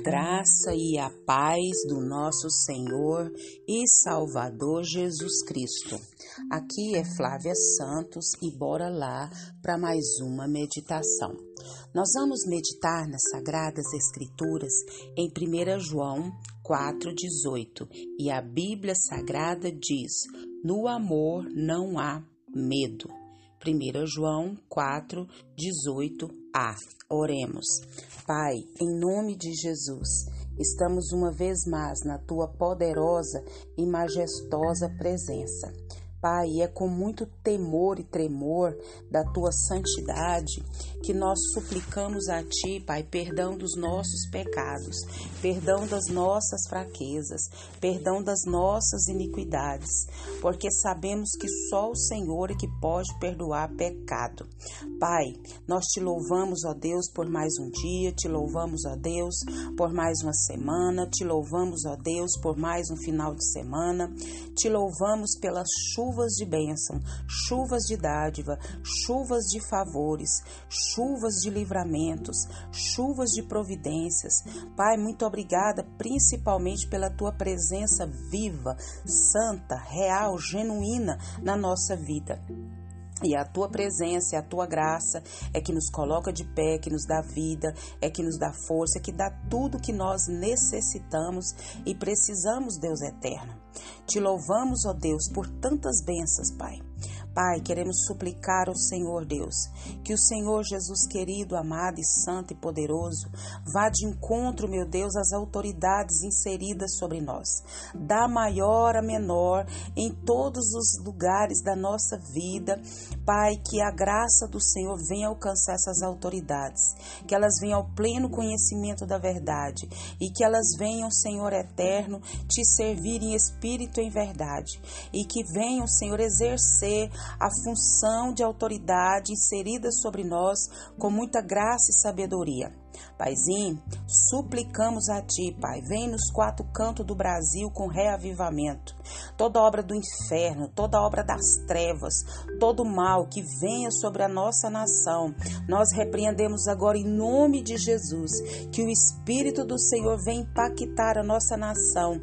graça e a paz do nosso Senhor e Salvador Jesus Cristo. Aqui é Flávia Santos e bora lá para mais uma meditação. Nós vamos meditar nas Sagradas Escrituras em 1 João 4,18 e a Bíblia Sagrada diz: No amor não há medo. 1 João 4, 18a. Oremos. Pai, em nome de Jesus, estamos uma vez mais na tua poderosa e majestosa presença. Pai, é com muito temor e tremor da tua santidade que nós suplicamos a ti, Pai, perdão dos nossos pecados, perdão das nossas fraquezas, perdão das nossas iniquidades, porque sabemos que só o Senhor é que pode perdoar pecado. Pai, nós te louvamos, ó Deus, por mais um dia, te louvamos, ó Deus, por mais uma semana, te louvamos, ó Deus, por mais um final de semana, te louvamos pelas chuvas chuvas de bênção, chuvas de dádiva, chuvas de favores, chuvas de livramentos, chuvas de providências. Pai, muito obrigada, principalmente pela tua presença viva, santa, real, genuína na nossa vida. E a tua presença a tua graça é que nos coloca de pé, que nos dá vida, é que nos dá força, é que dá tudo que nós necessitamos e precisamos, Deus eterno. Te louvamos, ó Deus, por tantas bênçãos, Pai. Pai, queremos suplicar ao Senhor Deus que o Senhor Jesus querido, amado e santo e poderoso vá de encontro, meu Deus, às autoridades inseridas sobre nós, da maior a menor, em todos os lugares da nossa vida. Pai, que a graça do Senhor venha alcançar essas autoridades, que elas venham ao pleno conhecimento da verdade e que elas venham, Senhor eterno, te servir em espírito e em verdade e que venham, Senhor, exercer a função de autoridade inserida sobre nós com muita graça e sabedoria. Paizinho, suplicamos a Ti, Pai, vem nos quatro cantos do Brasil com reavivamento. Toda obra do inferno, toda obra das trevas, todo mal que venha sobre a nossa nação, nós repreendemos agora em nome de Jesus, que o Espírito do Senhor venha impactar a nossa nação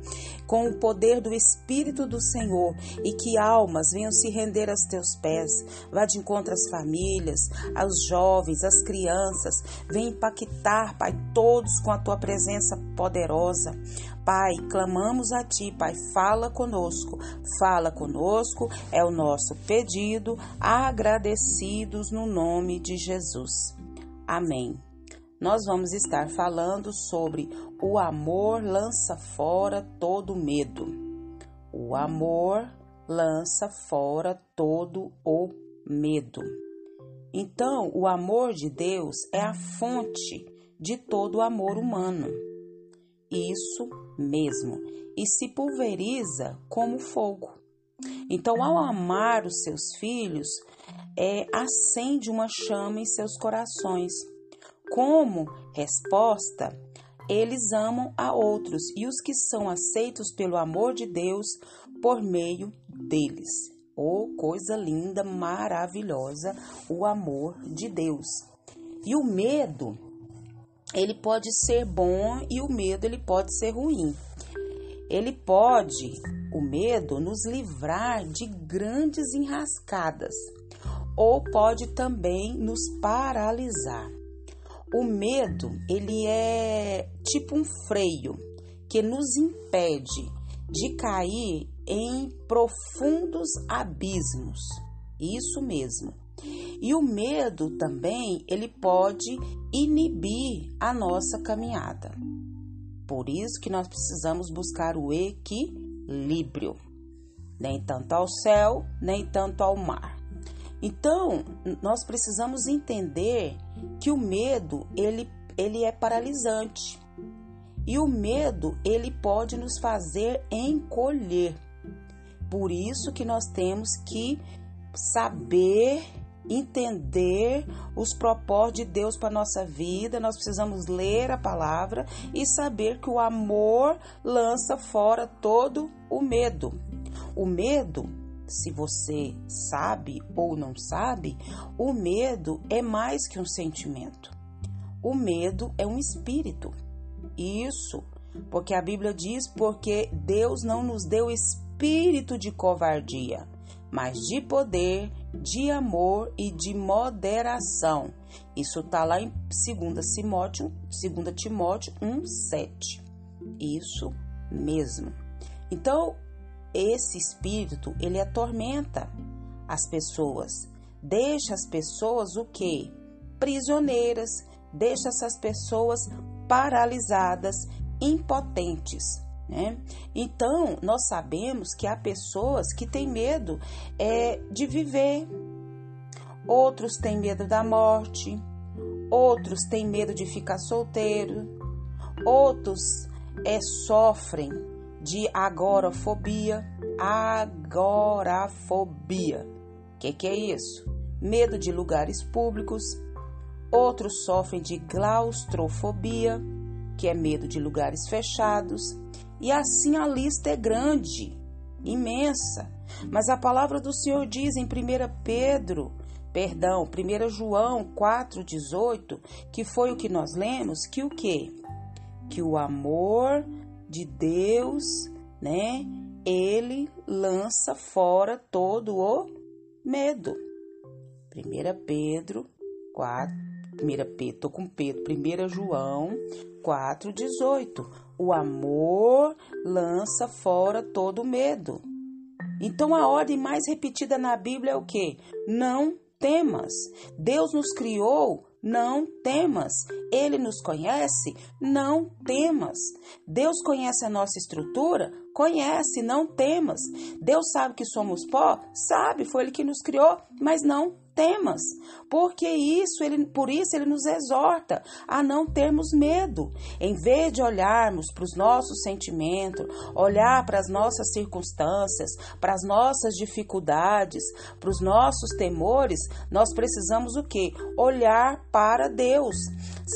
com o poder do Espírito do Senhor e que almas venham se render aos Teus pés. Vá de encontro às famílias, aos jovens, às crianças, venha impactar Pai, todos com a tua presença poderosa. Pai, clamamos a ti, Pai, fala conosco, fala conosco, é o nosso pedido, agradecidos no nome de Jesus. Amém. Nós vamos estar falando sobre o amor lança fora todo medo. O amor lança fora todo o medo. Então, o amor de Deus é a fonte de todo o amor humano. Isso mesmo, e se pulveriza como fogo. Então, ao amar os seus filhos, é, acende uma chama em seus corações. Como resposta, eles amam a outros e os que são aceitos pelo amor de Deus por meio deles. Oh, coisa linda, maravilhosa, o amor de Deus. E o medo, ele pode ser bom e o medo ele pode ser ruim. Ele pode, o medo, nos livrar de grandes enrascadas, ou pode também nos paralisar. O medo, ele é tipo um freio que nos impede de cair em profundos abismos. Isso mesmo. E o medo também, ele pode inibir a nossa caminhada. Por isso que nós precisamos buscar o equilíbrio. Nem tanto ao céu, nem tanto ao mar. Então, nós precisamos entender que o medo, ele, ele é paralisante. E o medo, ele pode nos fazer encolher. Por isso que nós temos que saber entender os propósitos de Deus para nossa vida, nós precisamos ler a palavra e saber que o amor lança fora todo o medo. O medo, se você sabe ou não sabe, o medo é mais que um sentimento. O medo é um espírito. Isso, porque a Bíblia diz: porque Deus não nos deu espírito de covardia, mas de poder, de amor e de moderação. Isso está lá em 2 Timóteo, 2 Timóteo 1,7. Isso mesmo. Então, esse espírito, ele atormenta as pessoas. Deixa as pessoas o quê? Prisioneiras, deixa essas pessoas paralisadas, impotentes. Né? Então, nós sabemos que há pessoas que têm medo é, de viver, outros têm medo da morte, outros têm medo de ficar solteiro, outros é, sofrem de agorafobia. Agorafobia. O que, que é isso? Medo de lugares públicos. Outros sofrem de claustrofobia, que é medo de lugares fechados. E assim a lista é grande, imensa. Mas a palavra do Senhor diz em 1 Pedro, perdão, 1 João 4,18, que foi o que nós lemos, que o quê? Que o amor de Deus, né? Ele lança fora todo o medo. 1 Pedro 4, 1 Pedro, tô com Pedro, 1 João 4,18. O amor lança fora todo medo. Então a ordem mais repetida na Bíblia é o que? Não temas. Deus nos criou não temas. Ele nos conhece? Não temas. Deus conhece a nossa estrutura? Conhece, não temas. Deus sabe que somos pó? Sabe, foi Ele que nos criou, mas não temas. Porque isso, ele, por isso ele nos exorta a não termos medo. Em vez de olharmos para os nossos sentimentos, olhar para as nossas circunstâncias, para as nossas dificuldades, para os nossos temores, nós precisamos o quê? Olhar para Deus,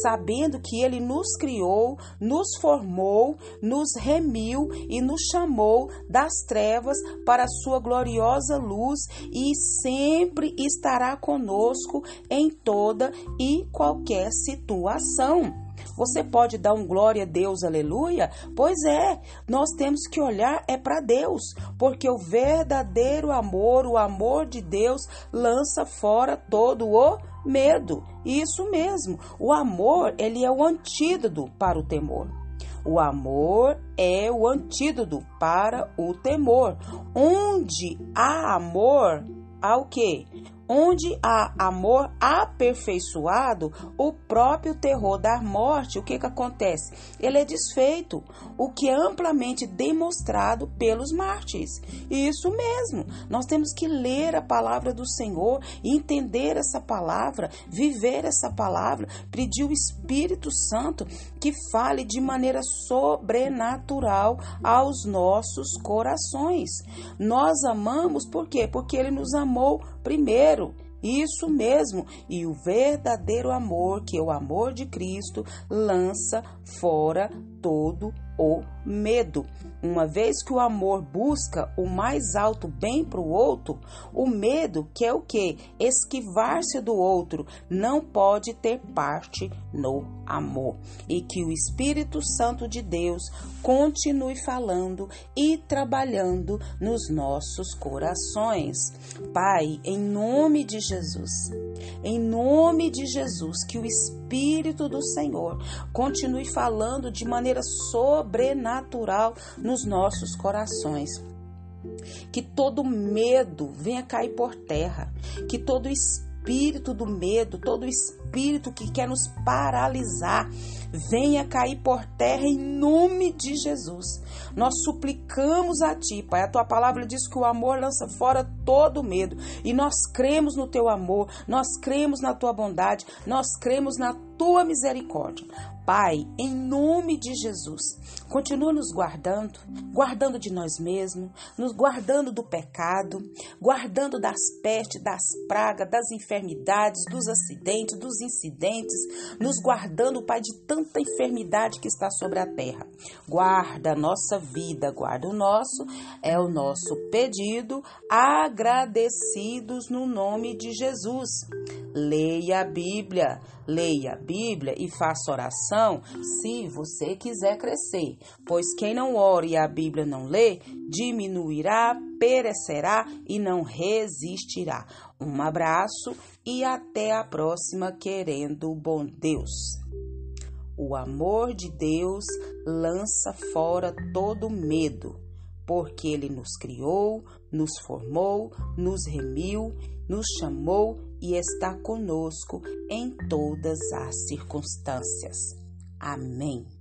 sabendo que ele nos criou, nos formou, nos remiu e nos chamou das trevas para a sua gloriosa luz e sempre estará conosco em toda e qualquer situação. Você pode dar um glória a Deus, aleluia? Pois é, nós temos que olhar é para Deus, porque o verdadeiro amor, o amor de Deus, lança fora todo o medo. Isso mesmo, o amor, ele é o antídoto para o temor. O amor é o antídoto para o temor. Onde há amor, há o quê? Onde há amor aperfeiçoado, o próprio terror da morte, o que, que acontece? Ele é desfeito, o que é amplamente demonstrado pelos mártires. Isso mesmo, nós temos que ler a palavra do Senhor, entender essa palavra, viver essa palavra, pedir o Espírito Santo que fale de maneira sobrenatural aos nossos corações. Nós amamos por quê? Porque Ele nos amou primeiro. Isso mesmo, e o verdadeiro amor, que é o amor de Cristo, lança fora todo o medo. Uma vez que o amor busca o mais alto bem para o outro, o medo, que é o que? Esquivar-se do outro, não pode ter parte no amor. E que o Espírito Santo de Deus continue falando e trabalhando nos nossos corações. Pai, em nome de Jesus, em nome de Jesus, que o Espírito do Senhor continue falando de maneira sobrenatural nos nossos corações. Que todo medo venha cair por terra, que todo espírito do medo, todo espírito que quer nos paralisar, venha cair por terra em nome de Jesus. Nós suplicamos a Ti, Pai. A Tua palavra diz que o amor lança fora todo medo. E nós cremos no Teu amor, nós cremos na Tua bondade, nós cremos na Tua misericórdia. Pai, em nome de Jesus, continua nos guardando, guardando de nós mesmos, nos guardando do pecado, guardando das pestes, das pragas, das enfermidades, dos acidentes, dos incidentes, nos guardando, Pai, de tanta enfermidade que está sobre a terra. Guarda a nossa vida, guarda o nosso, é o nosso pedido, agradecidos no nome de Jesus. Leia a Bíblia, leia a Bíblia e faça oração se você quiser crescer, pois quem não ora e a Bíblia não lê, diminuirá, perecerá e não resistirá. Um abraço e até a próxima, querendo o bom Deus. O amor de Deus lança fora todo medo, porque Ele nos criou, nos formou, nos remiu, nos chamou e está conosco em todas as circunstâncias. Amém.